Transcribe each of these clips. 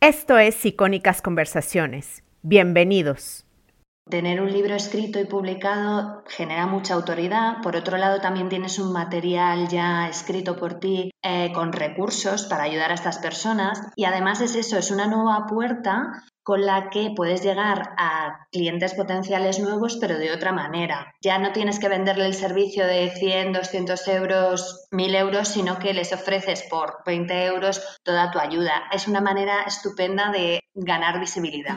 Esto es Icónicas Conversaciones. Bienvenidos. Tener un libro escrito y publicado genera mucha autoridad. Por otro lado, también tienes un material ya escrito por ti eh, con recursos para ayudar a estas personas. Y además es eso, es una nueva puerta con la que puedes llegar a clientes potenciales nuevos, pero de otra manera. Ya no tienes que venderle el servicio de 100, 200 euros, 1000 euros, sino que les ofreces por 20 euros toda tu ayuda. Es una manera estupenda de ganar visibilidad.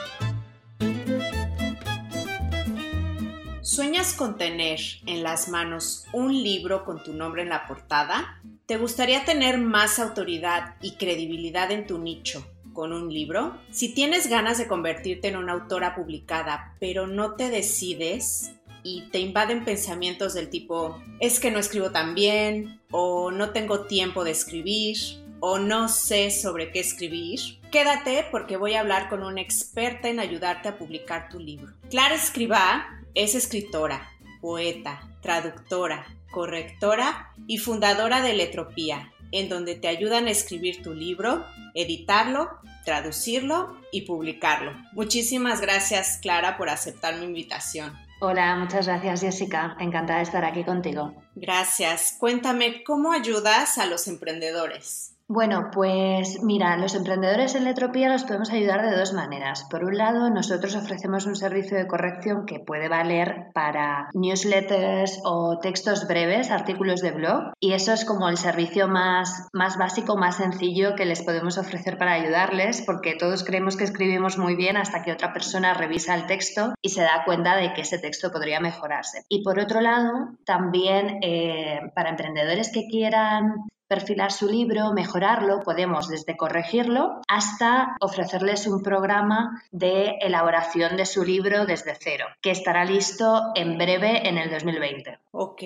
¿Sueñas con tener en las manos un libro con tu nombre en la portada? ¿Te gustaría tener más autoridad y credibilidad en tu nicho con un libro? Si tienes ganas de convertirte en una autora publicada, pero no te decides y te invaden pensamientos del tipo, es que no escribo tan bien, o no tengo tiempo de escribir, o no sé sobre qué escribir, quédate porque voy a hablar con una experta en ayudarte a publicar tu libro. Clara Escribá es escritora, poeta, traductora, correctora y fundadora de Letropía, en donde te ayudan a escribir tu libro, editarlo, traducirlo y publicarlo. Muchísimas gracias, Clara, por aceptar mi invitación. Hola, muchas gracias, Jessica. Encantada de estar aquí contigo. Gracias. Cuéntame, ¿cómo ayudas a los emprendedores? Bueno, pues mira, los emprendedores en Letropía los podemos ayudar de dos maneras. Por un lado, nosotros ofrecemos un servicio de corrección que puede valer para newsletters o textos breves, artículos de blog, y eso es como el servicio más, más básico, más sencillo que les podemos ofrecer para ayudarles, porque todos creemos que escribimos muy bien hasta que otra persona revisa el texto y se da cuenta de que ese texto podría mejorarse. Y por otro lado, también eh, para emprendedores que quieran perfilar su libro, mejorarlo, podemos desde corregirlo hasta ofrecerles un programa de elaboración de su libro desde cero, que estará listo en breve en el 2020. Ok,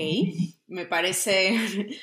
me parece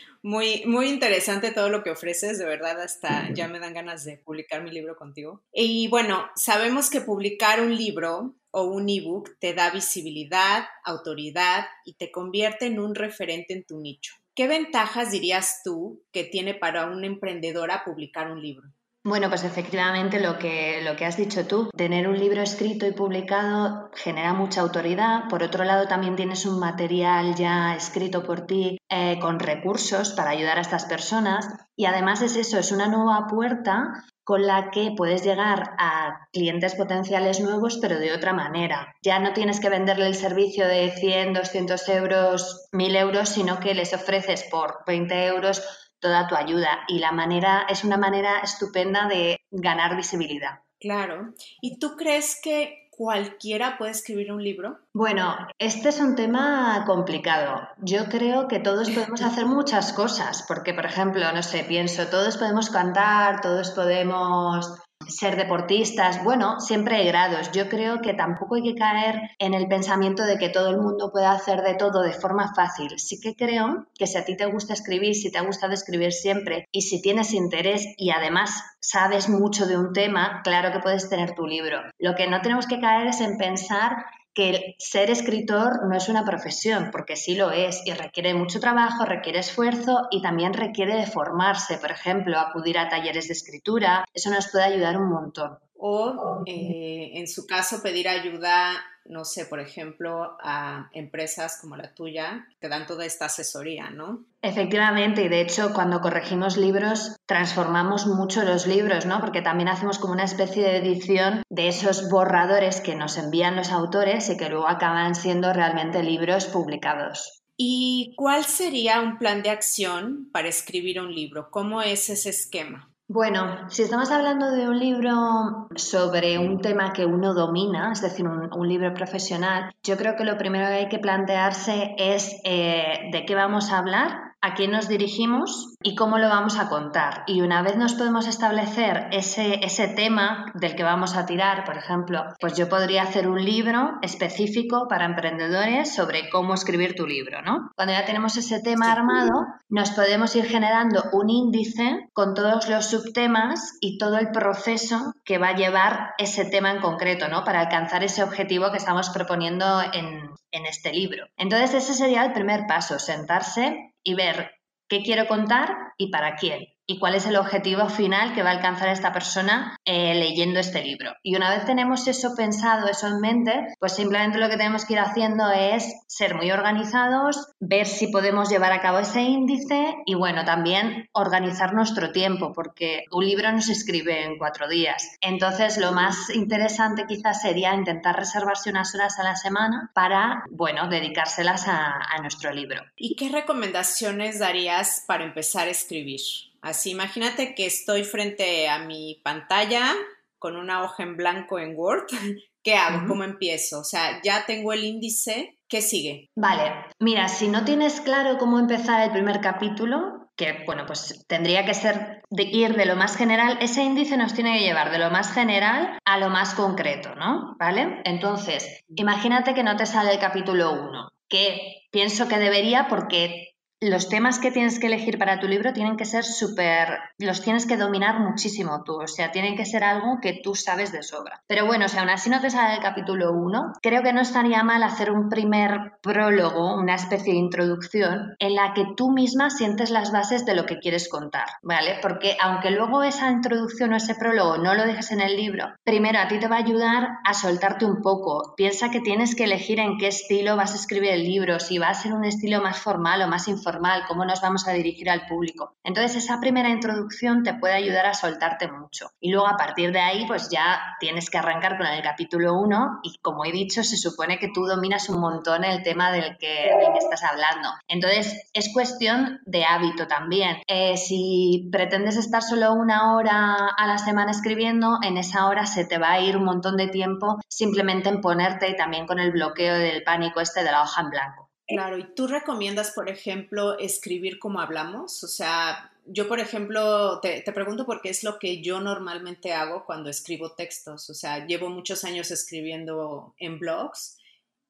muy, muy interesante todo lo que ofreces, de verdad hasta ya me dan ganas de publicar mi libro contigo. Y bueno, sabemos que publicar un libro o un ebook te da visibilidad, autoridad y te convierte en un referente en tu nicho. ¿Qué ventajas dirías tú que tiene para una emprendedora publicar un libro? Bueno, pues efectivamente lo que, lo que has dicho tú, tener un libro escrito y publicado genera mucha autoridad. Por otro lado, también tienes un material ya escrito por ti eh, con recursos para ayudar a estas personas. Y además es eso, es una nueva puerta con la que puedes llegar a clientes potenciales nuevos, pero de otra manera. Ya no tienes que venderle el servicio de 100, 200 euros, 1000 euros, sino que les ofreces por 20 euros toda tu ayuda. Y la manera es una manera estupenda de ganar visibilidad. Claro. ¿Y tú crees que cualquiera puede escribir un libro? Bueno, este es un tema complicado. Yo creo que todos podemos hacer muchas cosas, porque, por ejemplo, no sé, pienso, todos podemos cantar, todos podemos ser deportistas, bueno, siempre hay grados. Yo creo que tampoco hay que caer en el pensamiento de que todo el mundo puede hacer de todo de forma fácil. Sí que creo que si a ti te gusta escribir, si te ha gustado escribir siempre y si tienes interés y además sabes mucho de un tema, claro que puedes tener tu libro. Lo que no tenemos que caer es en pensar que ser escritor no es una profesión, porque sí lo es y requiere mucho trabajo, requiere esfuerzo y también requiere de formarse, por ejemplo, acudir a talleres de escritura, eso nos puede ayudar un montón. O eh, en su caso pedir ayuda no sé, por ejemplo, a empresas como la tuya que dan toda esta asesoría, ¿no? Efectivamente, y de hecho cuando corregimos libros transformamos mucho los libros, ¿no? Porque también hacemos como una especie de edición de esos borradores que nos envían los autores y que luego acaban siendo realmente libros publicados. ¿Y cuál sería un plan de acción para escribir un libro? ¿Cómo es ese esquema? Bueno, si estamos hablando de un libro sobre un tema que uno domina, es decir, un, libro profesional, yo creo que lo primero que hay que plantearse es eh, de qué vamos a hablar a quién nos dirigimos y cómo lo vamos a contar. Y una vez nos podemos establecer ese, ese tema del que vamos a tirar, por ejemplo, pues yo podría hacer un libro específico para emprendedores sobre cómo escribir tu libro, ¿no? Cuando ya tenemos ese tema armado, nos podemos ir generando un índice con todos los subtemas y todo el proceso que va a llevar ese tema en concreto, ¿no? Para alcanzar ese objetivo que estamos proponiendo en, en este libro. Entonces, ese sería el primer paso, sentarse y ver qué quiero contar y para quién y cuál es el objetivo final que va a alcanzar esta persona eh, leyendo este libro. Y una vez tenemos eso pensado, eso en mente, pues simplemente lo que tenemos que ir haciendo es ser muy organizados, ver si podemos llevar a cabo ese índice y bueno, también organizar nuestro tiempo, porque un libro no se escribe en cuatro días. Entonces, lo más interesante quizás sería intentar reservarse unas horas a la semana para, bueno, dedicárselas a, a nuestro libro. ¿Y qué recomendaciones darías para empezar a escribir? Así, imagínate que estoy frente a mi pantalla con una hoja en blanco en Word. ¿Qué hago? ¿Cómo empiezo? O sea, ya tengo el índice. ¿Qué sigue? Vale, mira, si no tienes claro cómo empezar el primer capítulo, que bueno, pues tendría que ser de ir de lo más general, ese índice nos tiene que llevar de lo más general a lo más concreto, ¿no? ¿Vale? Entonces, imagínate que no te sale el capítulo 1, que pienso que debería porque los temas que tienes que elegir para tu libro tienen que ser súper, los tienes que dominar muchísimo tú, o sea, tienen que ser algo que tú sabes de sobra. Pero bueno, o sea, aún así no te sale el capítulo 1, creo que no estaría mal hacer un primer prólogo, una especie de introducción, en la que tú misma sientes las bases de lo que quieres contar, ¿vale? Porque aunque luego esa introducción o ese prólogo no lo dejes en el libro, primero a ti te va a ayudar a soltarte un poco. Piensa que tienes que elegir en qué estilo vas a escribir el libro, si va a ser un estilo más formal o más informal cómo nos vamos a dirigir al público. Entonces, esa primera introducción te puede ayudar a soltarte mucho. Y luego, a partir de ahí, pues ya tienes que arrancar con el capítulo 1 y, como he dicho, se supone que tú dominas un montón el tema del que, estás hablando. Entonces, es cuestión de hábito también. Eh, si pretendes estar solo una hora a la semana escribiendo, en esa hora se te va a ir un montón de tiempo simplemente en ponerte y también con el bloqueo del pánico este de la hoja en blanco. Claro, y tú recomiendas, por ejemplo, escribir como hablamos, o sea, yo, por ejemplo, te, te, pregunto porque es lo que yo normalmente hago cuando escribo textos. O sea, llevo muchos años escribiendo en blogs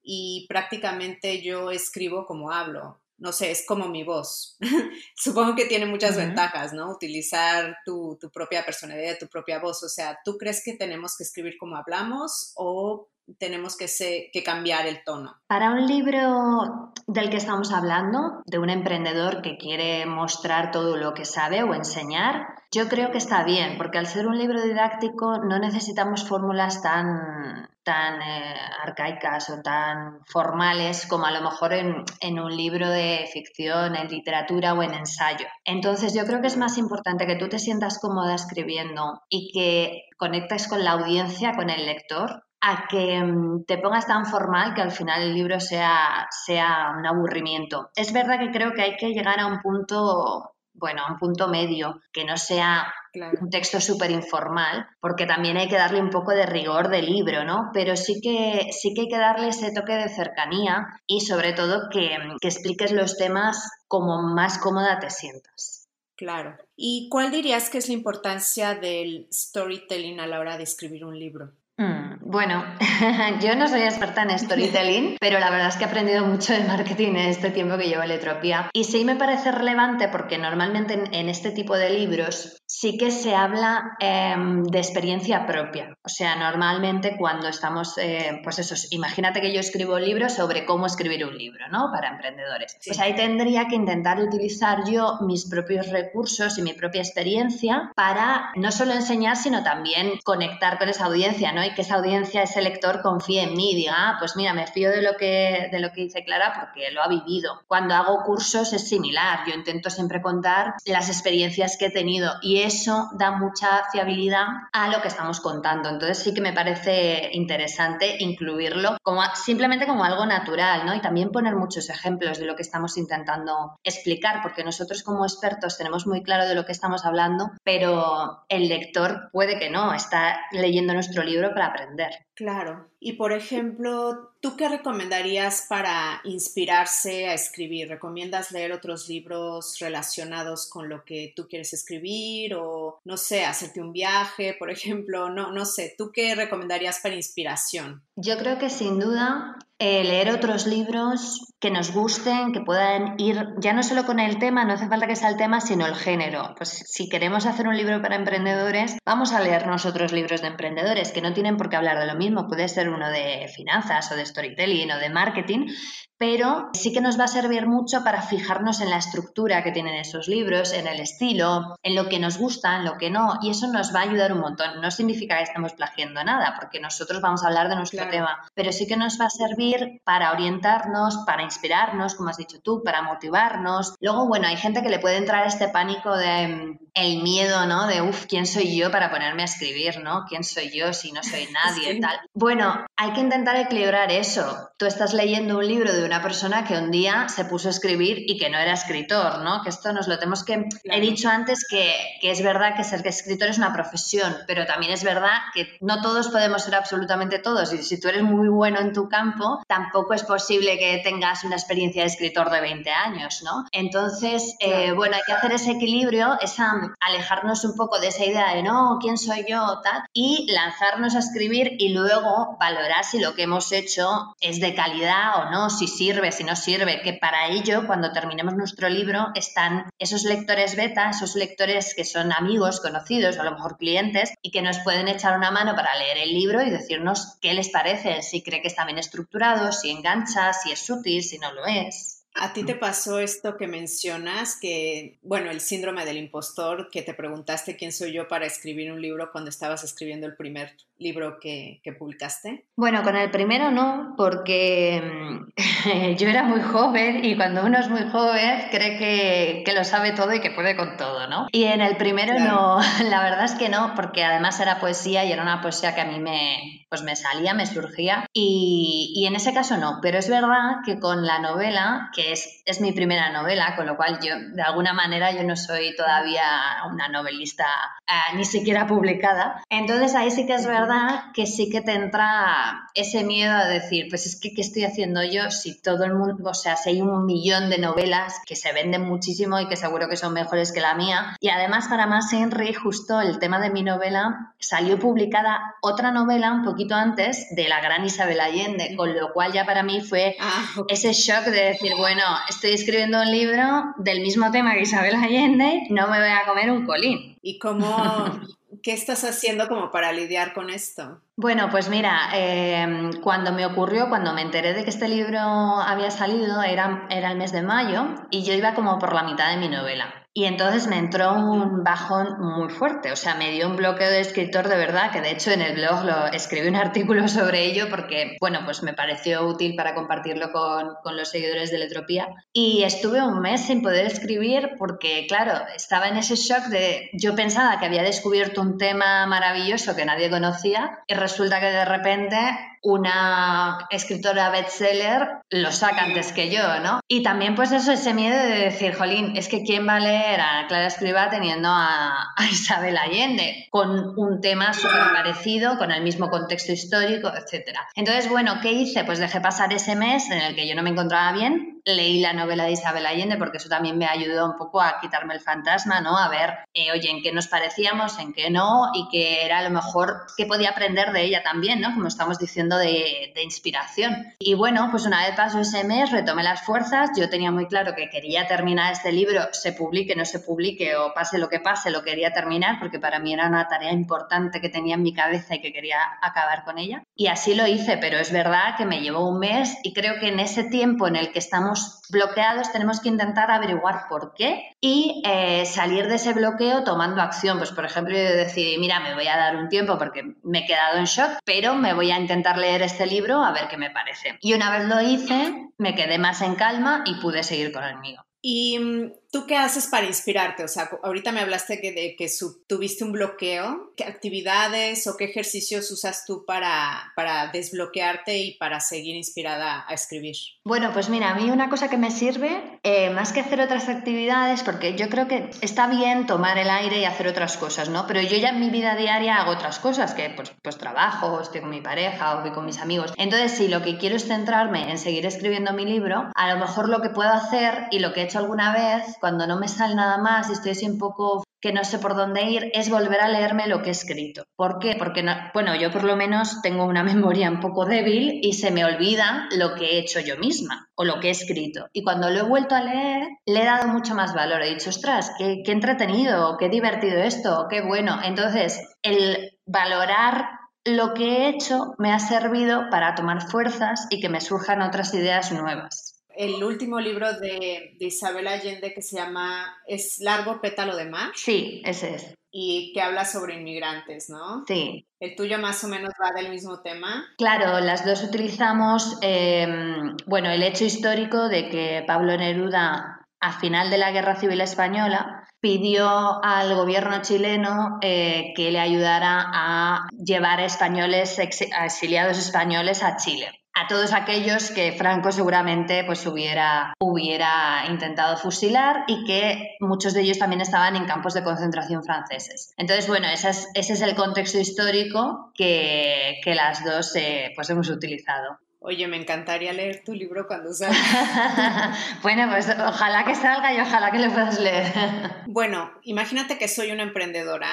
y prácticamente yo escribo como hablo. No sé, es como mi voz. Supongo que tiene muchas ventajas, ¿no? Utilizar tu, tu propia personalidad, tu propia voz. O sea, ¿tú crees que tenemos que escribir como hablamos o tenemos que, que cambiar el tono. Para un libro del que estamos hablando, de un emprendedor que quiere mostrar todo lo que sabe o enseñar, yo creo que está bien, porque al ser un libro didáctico no necesitamos fórmulas tan, tan eh, arcaicas o tan formales como a lo mejor en, en, un libro de ficción, en literatura o en ensayo. Entonces yo creo que es más importante que tú te sientas cómoda escribiendo y que conectes con la audiencia, con el lector, a que mm, te pongas tan formal que al final el libro sea, sea un aburrimiento. Es verdad que creo que hay que llegar a un punto, bueno, a un punto medio, que no sea un texto súper informal, porque también hay que darle un poco de rigor de libro, ¿no? Pero sí que, sí que hay que darle ese toque de cercanía y sobre todo que, que expliques los temas como más cómoda te sientas. Claro. ¿Y cuál dirías que es la importancia del storytelling a la hora de escribir un libro? Mm, bueno, yo no soy experta en storytelling, pero la verdad es que he aprendido mucho de marketing en este tiempo que llevo en Letropia. Y sí me parece relevante porque normalmente en, este tipo de libros sí que se habla em, de experiencia propia. O sea, normalmente cuando estamos, eh, pues eso, imagínate que yo escribo un libro sobre cómo escribir un libro, ¿no? Para emprendedores. Pues ahí tendría que intentar utilizar yo mis propios recursos y mi propia experiencia para no solo enseñar, sino también conectar con esa audiencia, ¿no? Y que esa audiencia, ese lector confíe en mí, diga, ah, pues mira, me fío de lo, que, de lo que dice Clara porque lo ha vivido. Cuando hago cursos es similar, yo intento siempre contar las experiencias que he tenido y eso da mucha fiabilidad a lo que estamos contando. Entonces sí que me parece interesante incluirlo como simplemente como algo natural, ¿no? Y también poner muchos ejemplos de lo que estamos intentando explicar, porque nosotros como expertos tenemos muy claro de lo que estamos hablando, pero el lector puede que no, está leyendo nuestro libro para aprender. Claro. Y por ejemplo, ¿tú qué recomendarías para inspirarse a escribir? ¿Recomiendas leer otros libros relacionados con lo que tú quieres escribir o no sé, hacerte un viaje, por ejemplo? No, no sé, ¿tú qué recomendarías para inspiración? Yo creo que sin duda eh, leer otros libros que nos gusten, que puedan ir ya no solo con el tema, no hace falta que sea el tema, sino el género. Pues si queremos hacer un libro para emprendedores, vamos a leernos otros libros de emprendedores que no tienen por qué hablar de lo mismo. Puede ser uno de finanzas o de storytelling o de marketing, pero sí que nos va a servir mucho para fijarnos en la estructura que tienen esos libros, en el estilo, en lo que nos gusta, en lo que no, y eso nos va a ayudar un montón. No significa que estemos plagiando nada, porque nosotros vamos a hablar de nuestro tema, pero sí que nos va a servir para orientarnos, para inspirarnos, como has dicho tú, para motivarnos. Luego, bueno, hay gente que le puede entrar este pánico de mm, el miedo, ¿no? De, uff, ¿quién soy yo para ponerme a escribir, ¿no? ¿Quién soy yo si no soy nadie, tal? Bueno, hay que intentar equilibrar eso. Tú estás leyendo un libro de una persona que un día se puso a escribir y que no era escritor, ¿no? Que esto nos lo tenemos que... He dicho antes que, que es verdad que ser escritor es una profesión, pero también es verdad que no todos podemos ser absolutamente todos. Y si tú eres muy bueno en tu campo, tampoco es posible que tengas una experiencia de escritor de 20 años, ¿no? Entonces, eh, bueno, hay que hacer ese equilibrio, esa alejarnos un poco de esa idea de no, ¿quién soy yo? Tal, y lanzarnos a escribir y luego valorar si lo que hemos hecho es de calidad o no, si sirve, si no sirve, que para ello, cuando terminemos nuestro libro, están esos lectores beta, esos lectores que son amigos, conocidos, o a lo mejor clientes, y que nos pueden echar una mano para leer el libro y decirnos qué les parece, si cree que está bien estructurado, si engancha, si es útil, si no lo es. ¿A ti te pasó esto que mencionas, que, bueno, el síndrome del impostor, que te preguntaste quién soy yo para escribir un libro cuando estabas escribiendo el primer libro que, publicaste? Bueno, con el primero no, porque mm, yo era muy joven y cuando uno es muy joven cree que, que, lo sabe todo y que puede con todo, ¿no? Y en el primero no, la verdad es que no, porque además era poesía y era una poesía que a mí me, pues me salía, me surgía y, y en ese caso no, pero es verdad que con la novela, que es, es, mi primera novela, con lo cual yo, de alguna manera, yo no soy todavía una novelista eh, ni siquiera publicada. Entonces ahí sí que es verdad que sí que te entra ese miedo a decir, pues es que, ¿qué estoy haciendo yo si todo el mundo, o sea, si hay un millón de novelas que se venden muchísimo y que seguro que son mejores que la mía? Y además, para más Henry, justo el tema de mi novela, salió publicada otra novela un poquito antes de la gran Isabel Allende, con lo cual ya para mí fue ah, ese shock de decir, bueno, estoy escribiendo un libro del mismo tema que Isabel Allende, no me voy a comer un colín. ¿Y cómo, qué estás haciendo como para lidiar con esto? Bueno, pues mira, em, cuando me ocurrió, cuando me enteré de que este libro había salido, era, era el mes de mayo y yo iba como por la mitad de mi novela. Y entonces me entró un bajón muy fuerte, o sea, me dio un bloqueo de escritor de verdad, que de hecho en el blog lo escribí un artículo sobre ello porque, bueno, pues me pareció útil para compartirlo con, con los seguidores de Letropía. Y estuve un mes sin poder escribir porque, claro, estaba en ese shock de, yo pensaba que había descubierto un tema maravilloso que nadie conocía y resulta que de repente una escritora bestseller lo saca antes que yo, ¿no? Y también pues eso, ese miedo de decir, jolín, es que ¿quién va a leer a Clara Escriba teniendo a, Isabel Allende con un tema súper parecido, con el mismo contexto histórico, etcétera? Entonces, bueno, ¿qué hice? Pues dejé pasar ese mes en el que yo no me encontraba bien, leí la novela de Isabel Allende porque eso también me ayudó un poco a quitarme el fantasma, ¿no? A ver, eh, oye, en qué nos parecíamos, en qué no, y que era a lo mejor que podía aprender de ella también, ¿no? Como estamos diciendo de, inspiración. Y bueno, pues una vez pasó ese mes, retomé las fuerzas, yo tenía muy claro que quería terminar este libro, se publique, no se publique o pase lo que pase, lo quería terminar porque para mí era una tarea importante que tenía en mi cabeza y que quería acabar con ella. Y así lo hice, pero es verdad que me llevó un mes y creo que en ese tiempo en el que estamos bloqueados tenemos que intentar averiguar por qué y eh, salir de ese bloqueo tomando acción. Pues por ejemplo, yo decidí, mira, me voy a dar un tiempo porque me he quedado en shock, pero me voy a intentar leer este libro a ver qué me parece. Y una vez lo hice, me quedé más en calma y pude seguir con el mío. Y mm, ¿Tú qué haces para inspirarte? O sea, ahorita me hablaste de que tuviste un bloqueo. ¿Qué actividades o qué ejercicios usas tú para, para desbloquearte y para seguir inspirada a escribir? Bueno, pues mira, a mí una cosa que me sirve, eh, más que hacer otras actividades, porque yo creo que está bien tomar el aire y hacer otras cosas, ¿no? Pero yo ya en mi vida diaria hago otras cosas, que pues, pues trabajo, estoy con mi pareja o voy con mis amigos. Entonces, si lo que quiero es centrarme en seguir escribiendo mi libro, a lo mejor lo que puedo hacer y lo que he hecho alguna vez cuando no me sale nada más y estoy así un poco que no sé por dónde ir, es volver a leerme lo que he escrito. ¿Por qué? Porque, bueno, yo por lo menos tengo una memoria un poco débil y se me olvida lo que he hecho yo misma o lo que he escrito. Y cuando lo he vuelto a leer, le he dado mucho más valor. He dicho, ostras, qué, qué entretenido, qué divertido esto, qué bueno. Entonces, el valorar lo que he hecho me ha servido para tomar fuerzas y que me surjan otras ideas nuevas el último libro de, Isabel Allende que se llama Es largo pétalo de mar. Sí, ese es. Y que habla sobre inmigrantes, ¿no? Sí. ¿El tuyo más o menos va del mismo tema? Claro, las dos utilizamos, em, bueno, el hecho histórico de que Pablo Neruda, a final de la Guerra Civil Española, pidió al gobierno chileno eh, que le ayudara a llevar españoles, exiliados españoles a Chile a todos aquellos que Franco seguramente pues hubiera, hubiera intentado fusilar y que muchos de ellos también estaban en campos de concentración franceses. Entonces, bueno, ese es, ese es el contexto histórico que, que las dos eh, pues hemos utilizado. Oye, me encantaría leer tu libro cuando salga. bueno, pues ojalá que salga y ojalá que lo puedas leer. bueno, imagínate que soy una emprendedora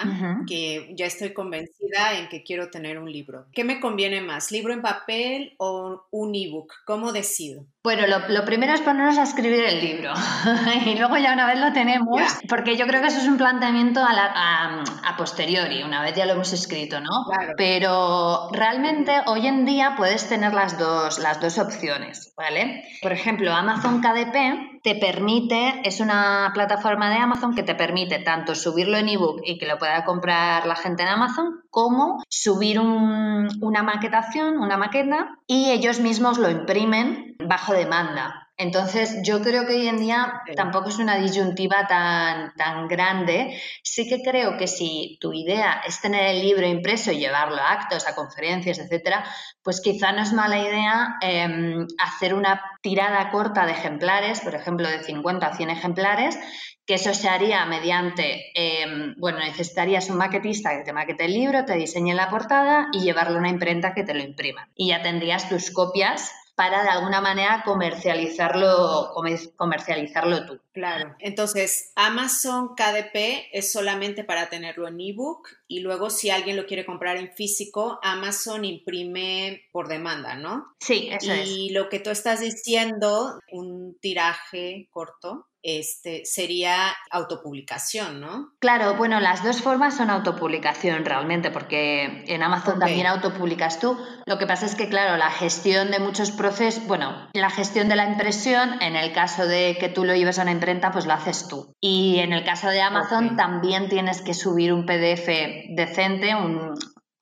que ya estoy convencida en que quiero tener un libro. ¿Qué me conviene más, libro en papel o un ebook? ¿Cómo decido? Bueno, lo, primero es ponernos a escribir el libro y luego ya una vez lo tenemos, porque yo creo que eso es un planteamiento a, a, posteriori, una vez ya lo hemos escrito, ¿no? Claro. Pero realmente hoy en día puedes tener las dos, las dos opciones, ¿vale? Por ejemplo, Amazon KDP te permite, es una plataforma de Amazon que te permite tanto subirlo en ebook y que lo pueda comprar la gente en Amazon, como subir una maquetación, una maqueta, y ellos mismos lo imprimen bajo demanda. Entonces, yo creo que hoy en día tampoco es una disyuntiva tan, tan grande. Sí que creo que si tu idea es tener el libro impreso y llevarlo a actos, a conferencias, etcétera, pues quizá no es mala idea em, hacer una tirada corta de ejemplares, por ejemplo, de 50 a 100 ejemplares, que eso se haría mediante, em, bueno, necesitarías un maquetista que te maquete el libro, te diseñe la portada y llevarlo a una imprenta que te lo imprima. Y ya tendrías tus copias para de alguna manera comercializarlo, comercializarlo tú. Claro. Entonces, Amazon KDP es solamente para tenerlo en ebook y luego si alguien lo quiere comprar en físico, Amazon imprime por demanda, ¿no? Sí, eso es. Y lo que tú estás diciendo, un tiraje corto, este, sería autopublicación, ¿no? Claro, bueno, las dos formas son autopublicación realmente, porque en Amazon también autopublicas tú. Lo que pasa es que, claro, la gestión de muchos procesos, bueno, la gestión de la impresión, en el caso de que tú lo lleves a una imprenta, pues lo haces tú. Y en el caso de Amazon también tienes que subir un PDF decente, un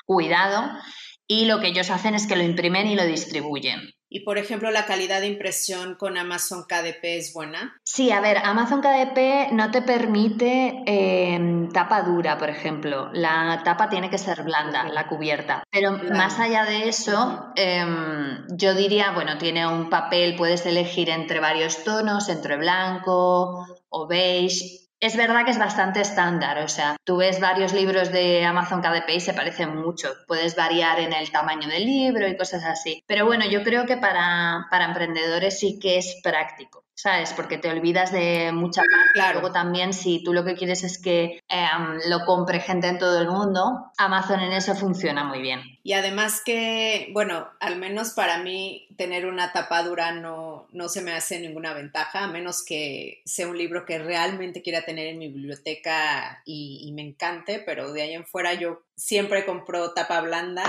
cuidado, y lo que ellos hacen es que lo imprimen y lo distribuyen. Y por ejemplo, la calidad de impresión con Amazon KDP es buena. Sí, a ver, Amazon KDP no te permite em, tapa dura, por ejemplo. La tapa tiene que ser blanda, la cubierta. Pero más allá de eso, em, yo diría, bueno, tiene un papel, puedes elegir entre varios tonos, entre blanco o beige es verdad que es bastante estándar, o sea, tú ves varios libros de Amazon KDP y se parecen mucho. Puedes variar en el tamaño del libro y cosas así. Pero bueno, yo creo que para, para emprendedores sí que es práctico. ¿Sabes? Porque te olvidas de mucha parte. Claro. Luego también, si tú lo que quieres es que em, lo compre gente en todo el mundo, Amazon en eso funciona muy bien. Y además que, bueno, al menos para mí tener una tapadura no, no se me hace ninguna ventaja, a menos que sea un libro que realmente quiera tener en mi biblioteca y, y me encante, pero de ahí en fuera yo siempre compro tapa blanda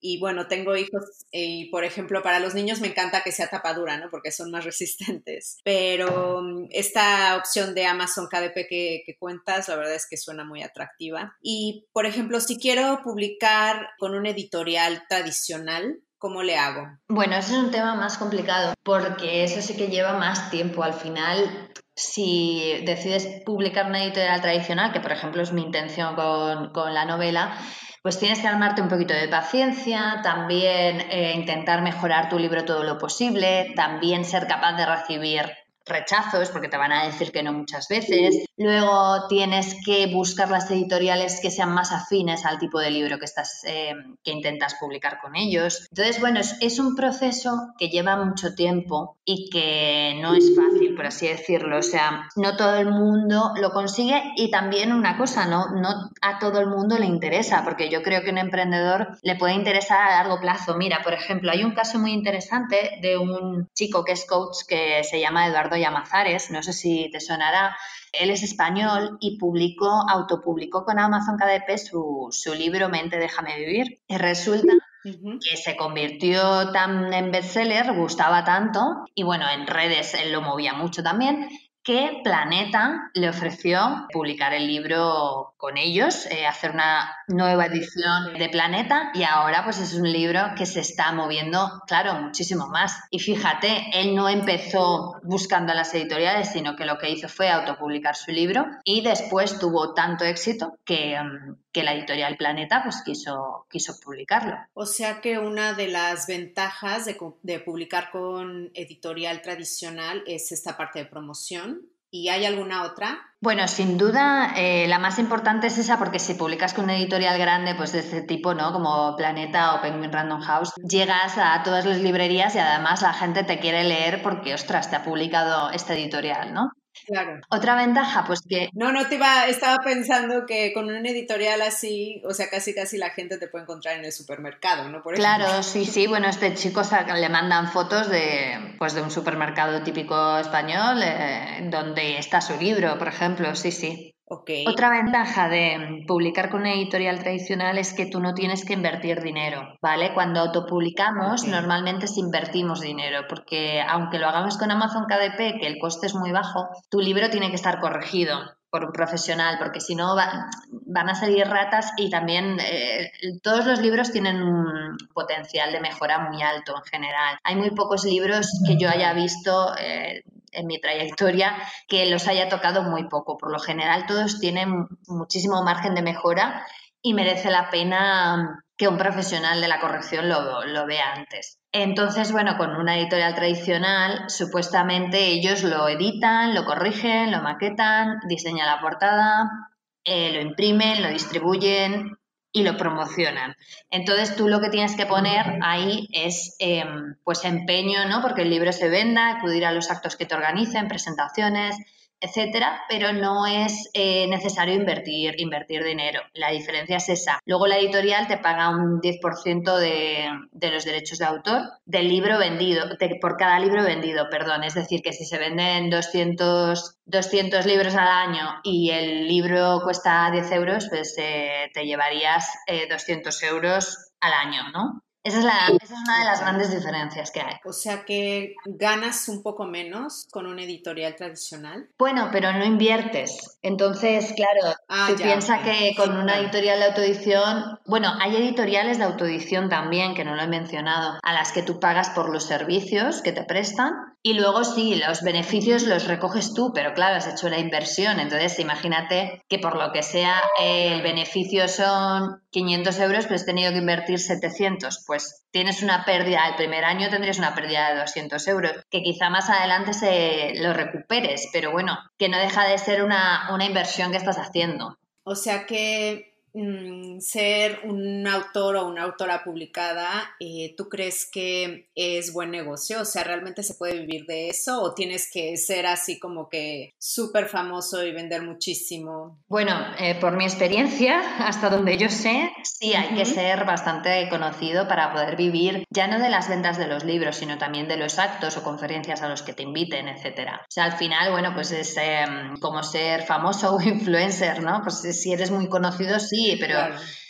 y bueno, tengo hijos y por ejemplo para los niños me encanta que sea tapa dura, ¿no? Porque son más resistentes. Pero mm, esta opción de Amazon KDP que, que cuentas, la verdad es que suena muy atractiva. Y por ejemplo, si quiero publicar con un editorial tradicional, ¿Cómo le hago? Bueno, ese es un tema más complicado porque eso sí que lleva más tiempo. Al final, si decides publicar una editorial tradicional, que por ejemplo es mi intención con, con la novela, pues tienes que armarte un poquito de paciencia, también eh, intentar mejorar tu libro todo lo posible, también ser capaz de recibir rechazos porque te van a decir que no muchas veces. Luego tienes que buscar las editoriales que sean más afines al tipo de libro que estás eh, que intentas publicar con ellos. Entonces, bueno, es, es, un proceso que lleva mucho tiempo y que no es fácil, por así decirlo. O sea, no todo el mundo lo consigue y también una cosa, no, no a todo el mundo le interesa, porque yo creo que un emprendedor le puede interesar a largo plazo. Mira, por ejemplo, hay un caso muy interesante de un chico que es coach que se llama Eduardo Yamazares, no sé si te sonará. Él es español y publicó, autopublicó con Amazon KDP su, su libro Mente, déjame vivir. Y resulta que se convirtió tan en bestseller, gustaba tanto, y bueno, en redes él lo movía mucho también, que Planeta le ofreció publicar el libro con ellos, eh, hacer una nueva edición de Planeta y ahora pues es un libro que se está moviendo, claro, muchísimo más. Y fíjate, él no empezó buscando a las editoriales, sino que lo que hizo fue autopublicar su libro y después tuvo tanto éxito que, mm, que la editorial Planeta pues quiso, quiso publicarlo. O sea que una de las ventajas de, de publicar con editorial tradicional es esta parte de promoción ¿Y hay alguna otra? Bueno, sin duda, eh, la más importante es esa porque si publicas con una editorial grande, pues de este tipo, ¿no? Como Planeta o Penguin Random House, llegas a todas las librerías y además la gente te quiere leer porque, ostras, te ha publicado esta editorial, ¿no? Claro. Otra ventaja, pues que... No, no te iba, estaba pensando que con un editorial así, o sea, casi casi la gente te puede encontrar en el supermercado, ¿no? claro, sí, sí, bueno, este chico le mandan fotos de, pues, de un supermercado típico español eh, donde está su libro, por ejemplo, sí, sí. Otra ventaja de publicar con una editorial tradicional es que tú no tienes que invertir dinero, ¿vale? Cuando autopublicamos normalmente es invertimos dinero, porque aunque lo hagamos con Amazon KDP, que el coste es muy bajo, tu libro tiene que estar corregido por un profesional, porque si no van a salir ratas y también eh, todos los libros tienen un potencial de mejora muy alto en general. Hay muy pocos libros que yo haya visto eh, en mi trayectoria que los haya tocado muy poco. Por lo general todos tienen muchísimo margen de mejora y merece la pena que un profesional de la corrección lo, lo vea antes. Entonces, bueno, con una editorial tradicional, supuestamente ellos lo editan, lo corrigen, lo maquetan, diseñan la portada, eh, lo imprimen, lo distribuyen, y lo promocionan. Entonces tú lo que tienes que poner ahí es em, pues empeño, ¿no? Porque el libro se venda, acudir a los actos que te organicen, presentaciones, etcétera, pero no es eh, necesario invertir, invertir dinero. La diferencia es esa. Luego la editorial te paga un 10% de, de, los derechos de autor del libro vendido, por cada libro vendido, perdón. Es decir, que si se venden 200, 200 libros al año y el libro cuesta 10 euros, pues eh, te llevarías 200 eh, euros al año, ¿no? Esa es, la, esa es, una de las grandes diferencias que hay. O sea que ganas un poco menos con una editorial tradicional. Bueno, pero no inviertes. Entonces, claro, ah, tú piensas que con una editorial de autoedición, bueno, hay editoriales de autoedición también, que no lo he mencionado, a las que tú pagas por los servicios que te prestan y luego sí, los beneficios los recoges tú, pero claro, has hecho la inversión. Entonces, imagínate que por lo que sea el beneficio son 500 euros, pues has tenido que invertir 700 pues tienes una pérdida, el primer año tendrías una pérdida de 200 euros, que quizá más adelante se lo recuperes, pero bueno, que no deja de ser una, una inversión que estás haciendo. O sea que Mm, ser un autor o una autora publicada, eh, ¿tú crees que es buen negocio? O sea, ¿realmente se puede vivir de eso o tienes que ser así como que súper famoso y vender muchísimo? Bueno, eh, por mi experiencia, hasta donde yo sé, sí hay que ser bastante conocido para poder vivir ya no de las ventas de los libros, sino también de los actos o conferencias a los que te inviten, etcétera. O sea, al final, bueno, pues es em, como ser famoso o influencer, ¿no? Pues si eres muy conocido, sí pero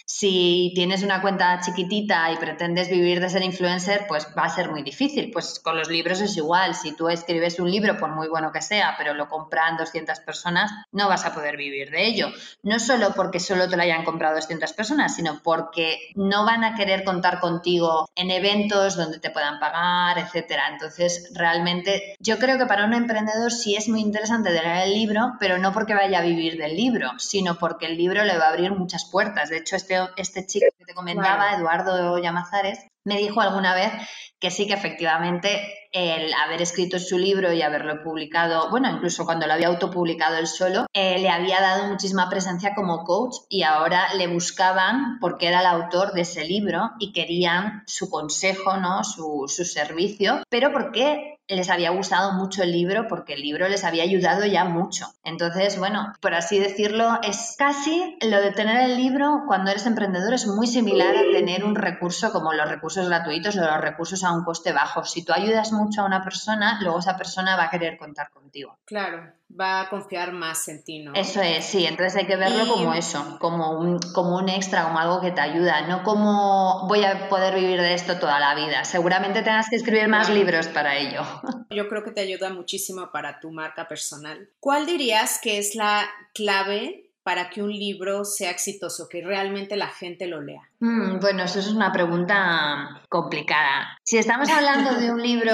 Si tienes una cuenta chiquitita y pretendes vivir de ser influencer, pues va a ser muy difícil. Pues con los libros es igual. Si tú escribes un libro, por muy bueno que sea, pero lo compran 200 personas, no vas a poder vivir de ello. No solo porque solo te lo hayan comprado 200 personas, sino porque no van a querer contar contigo en eventos donde te puedan pagar, etcétera. Entonces, realmente, yo creo que para un emprendedor sí es muy interesante leer el libro, pero no porque vaya a vivir del libro, sino porque el libro le va a abrir muchas puertas. De hecho, este, este chico que te comentaba, Eduardo Llamazares, me dijo alguna vez que sí que efectivamente el haber escrito su libro y haberlo publicado, bueno, incluso cuando lo había autopublicado él solo, eh, le había dado muchísima presencia como coach y ahora le buscaban porque era el autor de ese libro y querían su consejo, ¿no? Su, su servicio, pero porque les había gustado mucho el libro porque el libro les había ayudado ya mucho. Entonces, bueno, por así decirlo, es casi lo de tener el libro cuando eres emprendedor es muy similar a tener un recurso como los recursos gratuitos o los recursos a un coste bajo. Si tú ayudas mucho a una persona, luego esa persona va a querer contar contigo. Claro, va a confiar más en ti, ¿no? Eso es, sí, entonces hay que verlo como eso, como un, como un extra, como algo que te ayuda, no como voy a poder vivir de esto toda la vida. Seguramente tengas que escribir más libros para ello. Yo creo que te ayuda muchísimo para tu marca personal. ¿Cuál dirías que es la clave para que un libro sea exitoso, que realmente la gente lo lea? Mm, bueno, eso es una pregunta complicada. Si estamos hablando de un libro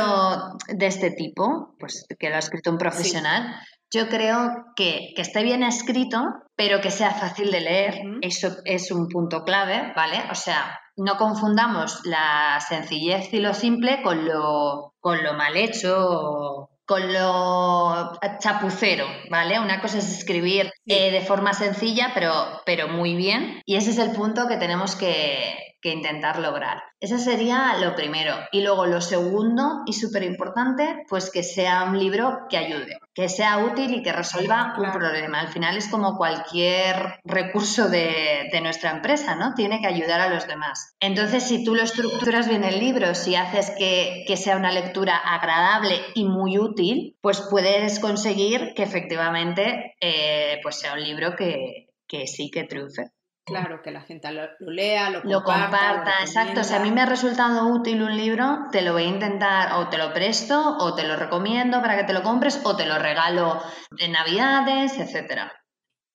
de este tipo, pues que lo ha escrito un profesional, yo creo que, que esté bien escrito, pero que sea fácil de leer, eso es un punto clave, ¿vale? O sea, no confundamos la sencillez y lo simple con lo, con lo mal hecho con lo chapucero, ¿vale? Una cosa es escribir eh, de forma sencilla, pero, pero muy bien. Y ese es el punto que tenemos que, que intentar lograr. Ese sería lo primero. Y luego lo segundo y súper importante, pues que sea un libro que ayude, que sea útil y que resuelva un problema. Al final es como cualquier recurso de, de, nuestra empresa, ¿no? Tiene que ayudar a los demás. Entonces, si tú lo estructuras bien el libro, si haces que, que sea una lectura agradable y muy útil, pues puedes conseguir que efectivamente eh, pues sea un libro que, que sí que triunfe. Claro, que la gente lo, lea, lo comparta. Lo comparta, exacto. Si a mí me ha resultado útil un libro, te lo voy a intentar, o te lo presto, o te lo recomiendo para que te lo compres, o te lo regalo en Navidades, etcétera.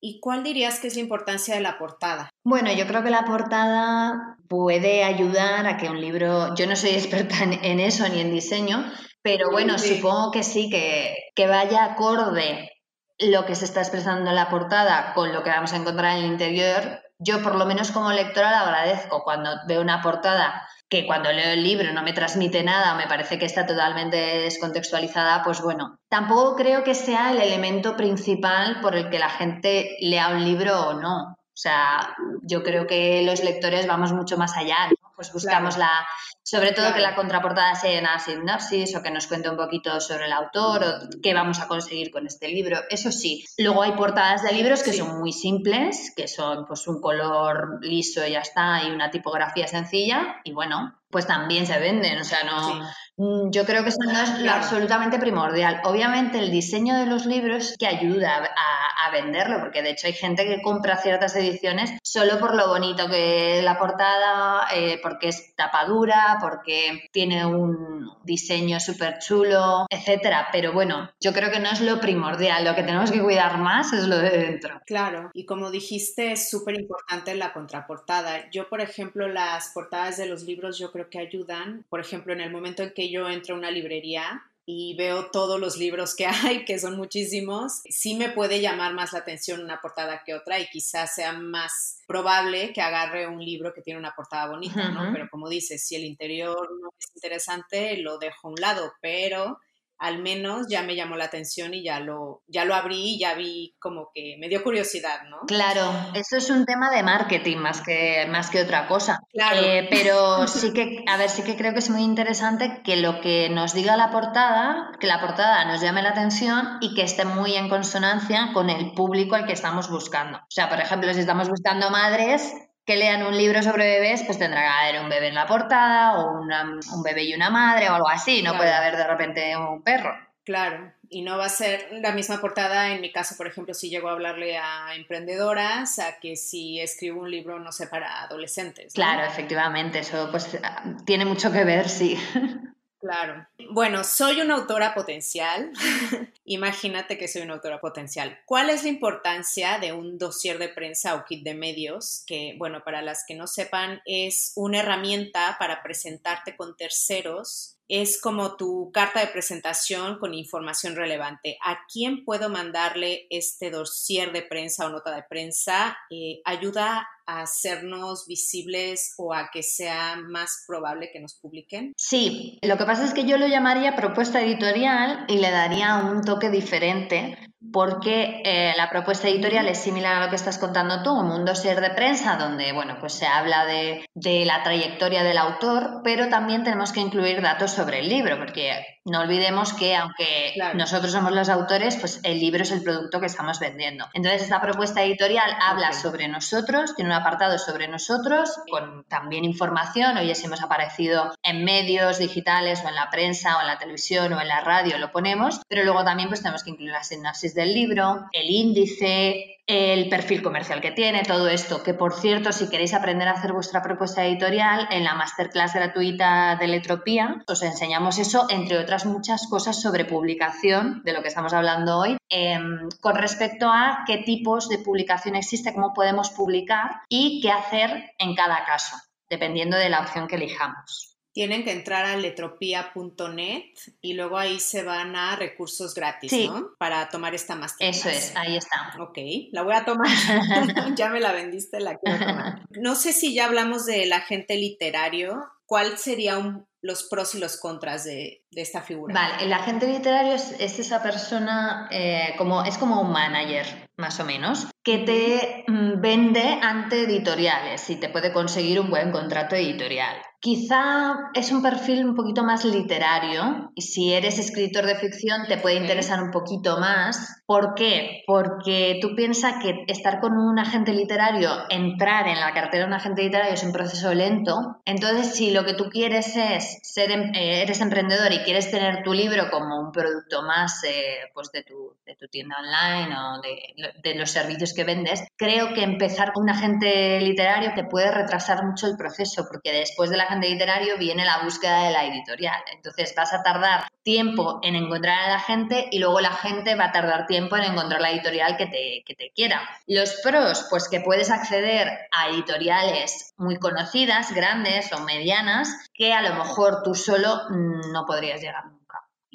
¿Y cuál dirías que es la importancia de la portada? Bueno, yo creo que la portada puede ayudar a que un libro, yo no soy experta en, eso ni en diseño, pero bueno, supongo que sí, que, que vaya acorde lo que se está expresando en la portada con lo que vamos a encontrar en el interior, yo por lo menos como lectora lo agradezco cuando veo una portada que cuando leo el libro no me transmite nada, me parece que está totalmente descontextualizada, pues bueno, tampoco creo que sea el elemento principal por el que la gente lea un libro o no. O sea, yo creo que los lectores vamos mucho más allá, ¿no? Pues buscamos la, sobre todo que la contraportada sea una sinopsis o que nos cuente un poquito sobre el autor o qué vamos a conseguir con este libro. Eso sí. Luego hay portadas de libros que son muy simples, que son pues un color liso y ya está y una tipografía sencilla y bueno, pues también se venden. O sea, no, Mm, yo creo que eso no es lo absolutamente primordial. Obviamente el diseño de los libros que ayuda a, a, venderlo, porque de hecho hay gente que compra ciertas ediciones solo por lo bonito que es la portada, eh, porque es tapadura, porque tiene un diseño súper chulo, etcétera. Pero bueno, yo creo que no es lo primordial. Lo que tenemos que cuidar más es lo de dentro. Claro, y como dijiste, es súper importante la contraportada. Yo, por ejemplo, las portadas de los libros yo creo que ayudan. Por ejemplo, en el momento en que yo entro a una librería y veo todos los libros que hay, que son muchísimos, sí me puede llamar más la atención una portada que otra y quizás sea más probable que agarre un libro que tiene una portada bonita, ¿no? Pero como dices, si el interior no es interesante, lo dejo a un lado, pero al menos ya me llamó la atención y ya lo, ya lo abrí y ya vi como que me dio curiosidad, ¿no? Claro, eso es un tema de marketing más que, más que otra cosa. Claro. Eh, pero sí que, a ver, sí que creo que es muy interesante que lo que nos diga la portada, que la portada nos llame la atención y que esté muy en consonancia con el público al que estamos buscando. O sea, por ejemplo, si estamos buscando madres, que lean un libro sobre bebés, pues tendrá que haber un bebé en la portada o un bebé y una madre o algo así, no puede haber de repente un perro. Claro, y no va a ser la misma portada en mi caso, por ejemplo, si llego a hablarle a emprendedoras, a que si escribo un libro, no sé, para adolescentes. Claro, efectivamente, eso pues tiene mucho que ver, sí. Claro. Bueno, soy una autora potencial. Imagínate que soy una autora potencial. ¿Cuál es la importancia de un dossier de prensa o kit de medios? Que, bueno, para las que no sepan, es una herramienta para presentarte con terceros es como tu carta de presentación con información relevante. ¿A quién puedo mandarle este dossier de prensa o nota de prensa? Eh, ¿Ayuda a hacernos visibles o a que sea más probable que nos publiquen? Sí, lo que pasa es que yo lo llamaría propuesta editorial y le daría un toque diferente porque eh, la propuesta editorial es similar a lo que estás contando tú, un mundo ser de prensa donde, bueno, pues se habla de, de la trayectoria del autor, pero también tenemos que incluir datos sobre el libro, porque no olvidemos que aunque nosotros somos los autores, pues el libro es el producto que estamos vendiendo. Entonces, esta propuesta editorial habla sobre nosotros, tiene un apartado sobre nosotros, con también información. Oye, si hemos aparecido en medios digitales o en la prensa o en la televisión o en la radio, lo ponemos, pero luego también pues tenemos que incluir la sinopsis del libro, el índice, el perfil comercial que tiene, todo esto. Que por cierto, si queréis aprender a hacer vuestra propuesta editorial, en la masterclass gratuita de Letropía os enseñamos eso, entre otras muchas cosas sobre publicación, de lo que estamos hablando hoy, em, con respecto a qué tipos de publicación existe, cómo podemos publicar y qué hacer en cada caso, dependiendo de la opción que elijamos tienen que entrar a letropía.net y luego ahí se van a recursos gratis, ¿no? Para tomar esta masterclass. Eso es, ahí está. Ok, la voy a tomar. ya me la vendiste, la quiero tomar. No sé si ya hablamos del agente literario. ¿Cuál serían los pros y los contras de, esta figura? Vale, el agente literario es, esa persona, eh, como, es como un manager, más o menos, que te mm, vende ante editoriales y te puede conseguir un buen contrato editorial. Quizá es un perfil un poquito más literario y si eres escritor de ficción te puede interesar un poquito más. ¿Por qué? Porque tú piensas que estar con un agente literario, entrar en la cartera de un agente literario es un proceso lento. Entonces, si lo que tú quieres es ser, em, eh, eres emprendedor y quieres tener tu libro como un producto más eh, pues de, tu, de tu tienda online o de, de los servicios que vendes, creo que empezar con un agente literario te puede retrasar mucho el proceso porque después del agente literario viene la búsqueda de la editorial. Entonces vas a tardar tiempo en encontrar a la gente y luego la gente va a tardar tiempo en encontrar la editorial que te, que te quiera. Los pros, pues que puedes acceder a editoriales muy conocidas, grandes o medianas, que a lo mejor tú solo no podrías llegar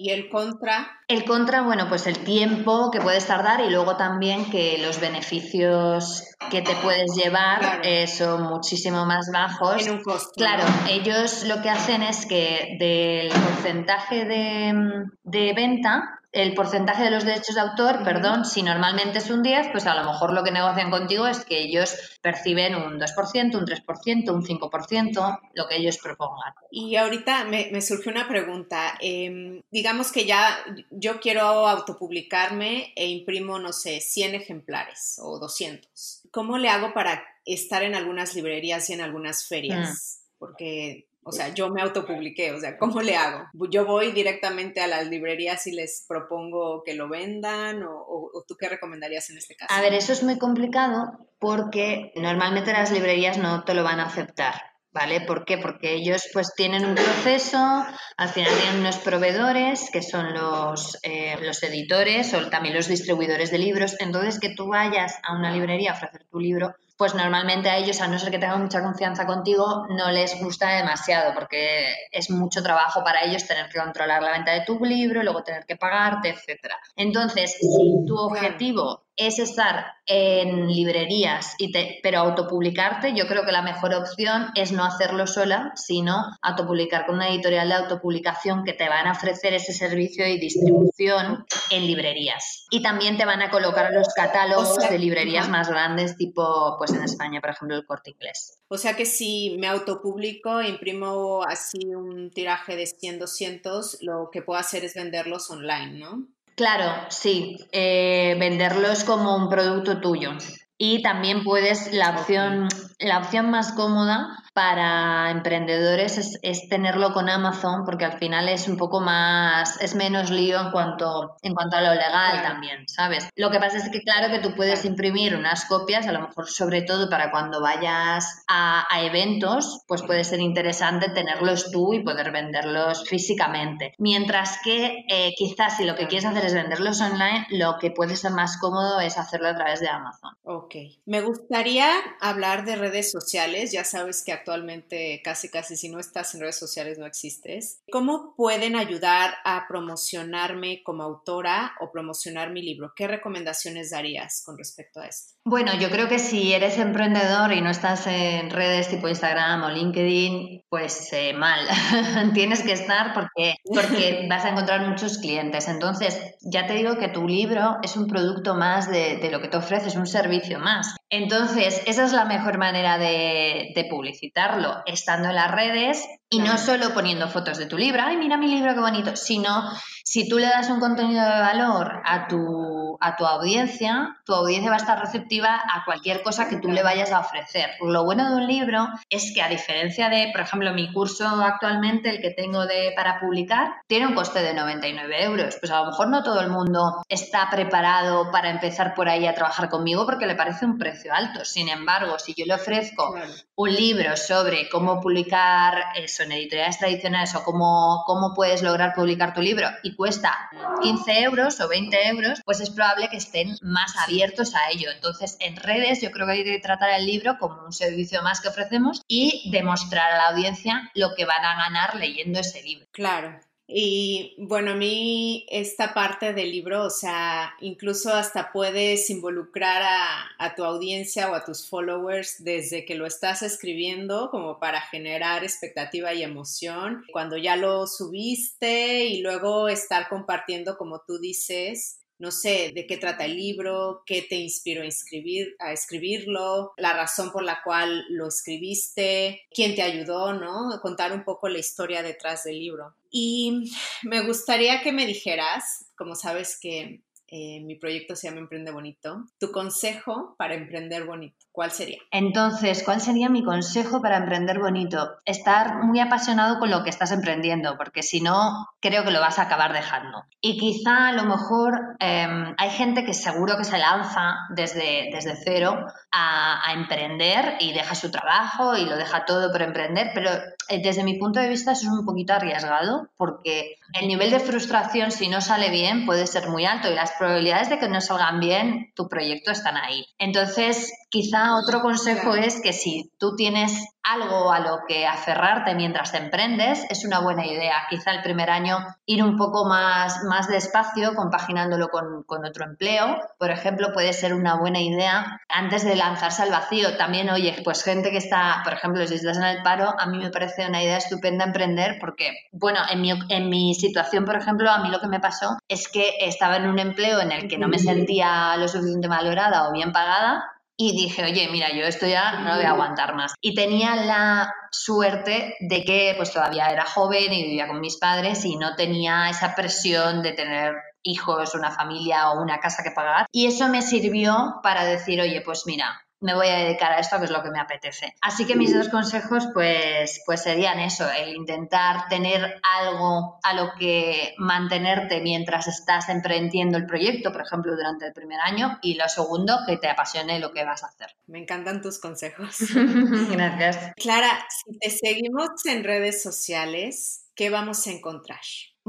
¿Y el contra? El contra, bueno, pues el tiempo que puedes tardar y luego también que los beneficios que te puedes llevar eh, son muchísimo más bajos. En un costo. Claro, ellos lo que hacen es que del porcentaje de, de venta, el porcentaje de los derechos de autor, perdón, si normalmente es un 10, pues a lo mejor lo que negocian contigo es que ellos perciben un 2%, un 3%, un 5%, lo que ellos propongan. Y ahorita me, me surgió una pregunta. Em, digamos que ya yo quiero autopublicarme e imprimo, no sé, 100 ejemplares o 200. ¿Cómo le hago para estar en algunas librerías y en algunas ferias? Mm. Porque o sea, yo me autopubliqué, o sea, ¿cómo le hago? Yo voy directamente a las librerías y les propongo que lo vendan o, tú qué recomendarías en este caso? A ver, eso es muy complicado porque normalmente las librerías no te lo van a aceptar. ¿Vale? ¿Por qué? Porque ellos pues tienen un proceso, al final tienen unos proveedores que son los, eh, los editores o también los distribuidores de libros. Entonces, que tú vayas a una librería a ofrecer tu libro, pues normalmente a ellos, a no ser que tengan mucha confianza contigo, no les gusta demasiado porque es mucho trabajo para ellos tener que controlar la venta de tu libro, luego tener que pagarte, etcétera. Entonces, si tu objetivo es estar en librerías, y te, pero autopublicarte, yo creo que la mejor opción es no hacerlo sola, sino autopublicar con una editorial de autopublicación que te van a ofrecer ese servicio y distribución en librerías. Y también te van a colocar los catálogos de librerías más grandes, tipo, pues en España, por ejemplo, el corte inglés. O sea que si me autopublico e imprimo así un tiraje de 100, 200, lo que puedo hacer es venderlos online, ¿no? Claro, sí, eh, venderlos como un producto tuyo. Y también puedes, la opción, la opción más cómoda para emprendedores es, tenerlo con Amazon porque al final es un poco más, es menos lío en cuanto, en cuanto a lo legal también, ¿sabes? Lo que pasa es que claro que tú puedes imprimir unas copias, a lo mejor sobre todo para cuando vayas a, eventos, pues puede ser interesante tenerlos tú y poder venderlos físicamente. Mientras que eh, quizás si lo que quieres hacer es venderlos online, lo que puede ser más cómodo es hacerlo a través de Amazon. Ok. Me gustaría hablar de redes sociales. Ya sabes que actualmente casi casi si no estás en redes sociales no existes. ¿Cómo pueden ayudar a promocionarme como autora o promocionar mi libro? ¿Qué recomendaciones darías con respecto a esto? Bueno, yo creo que si eres emprendedor y no estás en redes tipo Instagram o LinkedIn, pues eh, mal. Tienes que estar porque, porque vas a encontrar muchos clientes. Entonces, ya te digo que tu libro es un producto más de, de lo que te ofreces, un servicio más. Entonces, esa es la mejor manera de, de publicitarlo, estando en las redes y no solo poniendo fotos de tu libro, ay, mira mi libro, qué bonito, sino si tú le das un contenido de valor a tu, a tu audiencia, tu audiencia va a estar receptiva a cualquier cosa que tú le vayas a ofrecer. Lo bueno de un libro es que a diferencia de, por ejemplo, mi curso actualmente, el que tengo de, para publicar, tiene un coste de 99 euros. Pues a lo mejor no todo el mundo está preparado para empezar por ahí a trabajar conmigo porque le parece un precio alto. Sin embargo, si yo le ofrezco un libro sobre cómo publicar eso, en editoriales tradicionales o cómo, cómo puedes lograr publicar tu libro y cuesta 15 euros o 20 euros, pues es probable que estén más abiertos a ello. Entonces, en redes yo creo que hay que tratar el libro como un servicio más que ofrecemos y demostrar a la audiencia lo que van a ganar leyendo ese libro. Claro. Y bueno, a mí esta parte del libro, o sea, incluso hasta puedes involucrar a, tu audiencia o a tus followers desde que lo estás escribiendo como para generar expectativa y emoción. Cuando ya lo subiste y luego estar compartiendo, como tú dices, no sé, de qué trata el libro, qué te inspiró a, escribir, a escribirlo, la razón por la cual lo escribiste, quién te ayudó, ¿no? Contar un poco la historia detrás del libro. Y me gustaría que me dijeras, como sabes que eh, mi proyecto se llama Emprende Bonito, tu consejo para emprender bonito. ¿Cuál sería? Entonces, ¿cuál sería mi consejo para emprender bonito? Estar muy apasionado con lo que estás emprendiendo, porque si no, creo que lo vas a acabar dejando. Y quizá a lo mejor em, hay gente que seguro que se lanza desde, desde cero a, emprender y deja su trabajo y lo deja todo por emprender, pero eh, desde mi punto de vista eso es un poquito arriesgado, porque el nivel de frustración si no sale bien puede ser muy alto y las probabilidades de que no salgan bien tu proyecto están ahí. Entonces, Quizá otro consejo es que si tú tienes algo a lo que aferrarte mientras te emprendes, es una buena idea. Quizá el primer año ir un poco más, más despacio, compaginándolo con, con otro empleo. Por ejemplo, puede ser una buena idea antes de lanzarse al vacío. También, oye, pues gente que está, por ejemplo, si estás en el paro, a mí me parece una idea estupenda emprender porque, bueno, en mi, en mi situación, por ejemplo, a mí lo que me pasó es que estaba en un empleo en el que no me sentía lo suficiente valorada o bien pagada y dije, oye, mira, yo esto ya no lo voy a aguantar más. Y tenía la suerte de que pues todavía era joven y vivía con mis padres y no tenía esa presión de tener hijos, una familia o una casa que pagar. Y eso me sirvió para decir, oye, pues mira, me voy a dedicar a esto, que es lo que me apetece. Así que mis dos consejos, pues, pues serían eso, el intentar tener algo a lo que mantenerte mientras estás emprendiendo el proyecto, por ejemplo, durante el primer año, y lo segundo, que te apasione lo que vas a hacer. Me encantan tus consejos. Gracias. Clara, si te seguimos en redes sociales, ¿qué vamos a encontrar?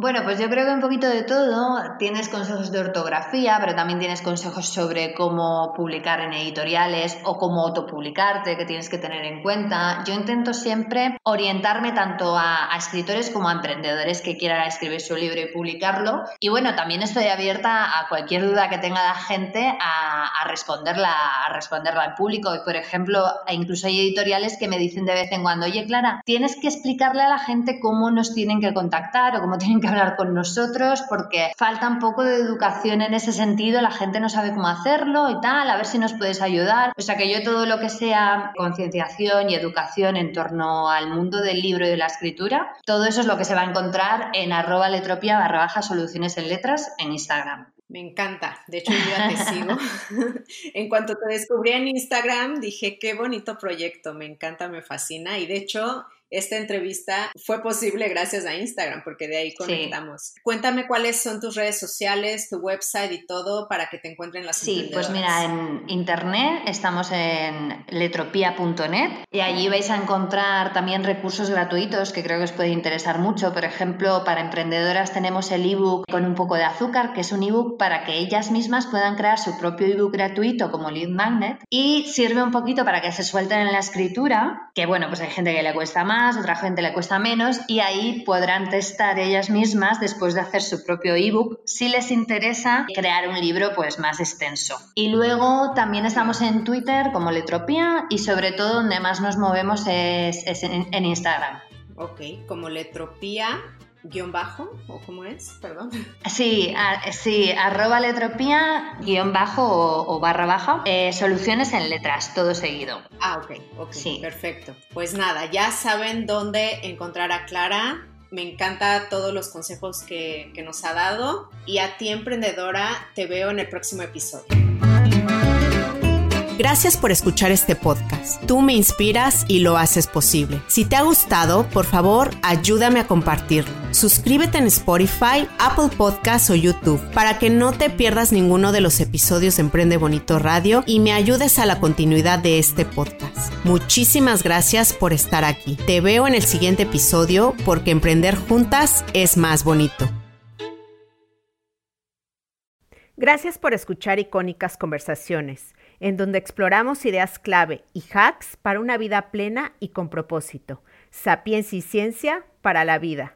Bueno, pues yo creo que un poquito de todo. Tienes consejos de ortografía, pero también tienes consejos sobre cómo publicar en editoriales o cómo autopublicarte, que tienes que tener en cuenta. Yo intento siempre orientarme tanto a, escritores como a emprendedores que quieran escribir su libro y publicarlo. Y bueno, también estoy abierta a cualquier duda que tenga la gente a, responderla, a responderla al público. Y por ejemplo, e incluso hay editoriales que me dicen de vez en cuando, oye Clara, tienes que explicarle a la gente cómo nos tienen que contactar o cómo tienen que con nosotros porque falta un poco de educación en ese sentido, la gente no sabe cómo hacerlo y tal, a ver si nos puedes ayudar. O sea que yo todo lo que sea concienciación y educación en torno al mundo del libro y de la escritura, todo eso es lo que se va a encontrar en arroba letropia barra baja soluciones en letras en Instagram. Me encanta. De hecho, yo ya te sigo. en cuanto te descubrí en Instagram, dije, qué bonito proyecto, me encanta, me fascina. Y de hecho, esta entrevista fue posible gracias a Instagram, porque de ahí conectamos. Cuéntame cuáles son tus redes sociales, tu website y todo para que te encuentren las Sí, pues mira, en internet estamos en letropia.net y allí vais a encontrar también recursos gratuitos que creo que os puede interesar mucho. Por ejemplo, para emprendedoras tenemos el ebook con un poco de azúcar, que es un ebook para que ellas mismas puedan crear su propio ebook gratuito como Lead Magnet y sirve un poquito para que se suelten en la escritura, que bueno, pues hay gente que le cuesta más otra gente le cuesta menos y ahí podrán testar ellas mismas después de hacer su propio ebook si les interesa crear un libro pues más extenso. Y luego también estamos en Twitter como Letropía y sobre todo donde más nos movemos es, en, Instagram. Ok, como Letropía guion bajo, o cómo es, perdón. Sí, sí, arroba letropía, guion bajo o, barra baja, eh, soluciones en letras, todo seguido. Ah, ok, ok, sí. perfecto. Pues nada, ya saben dónde encontrar a Clara. Me encanta todos los consejos que, que nos ha dado y a ti emprendedora te veo en el próximo episodio. Gracias por escuchar este podcast. Tú me inspiras y lo haces posible. Si te ha gustado, por favor, ayúdame a compartirlo. Suscríbete en Spotify, Apple Podcasts o YouTube para que no te pierdas ninguno de los episodios de Emprende Bonito Radio y me ayudes a la continuidad de este podcast. Muchísimas gracias por estar aquí. Te veo en el siguiente episodio porque emprender juntas es más bonito. Gracias por escuchar icónicas conversaciones en donde exploramos ideas clave y hacks para una vida plena y con propósito. Sapiencia y ciencia para la vida.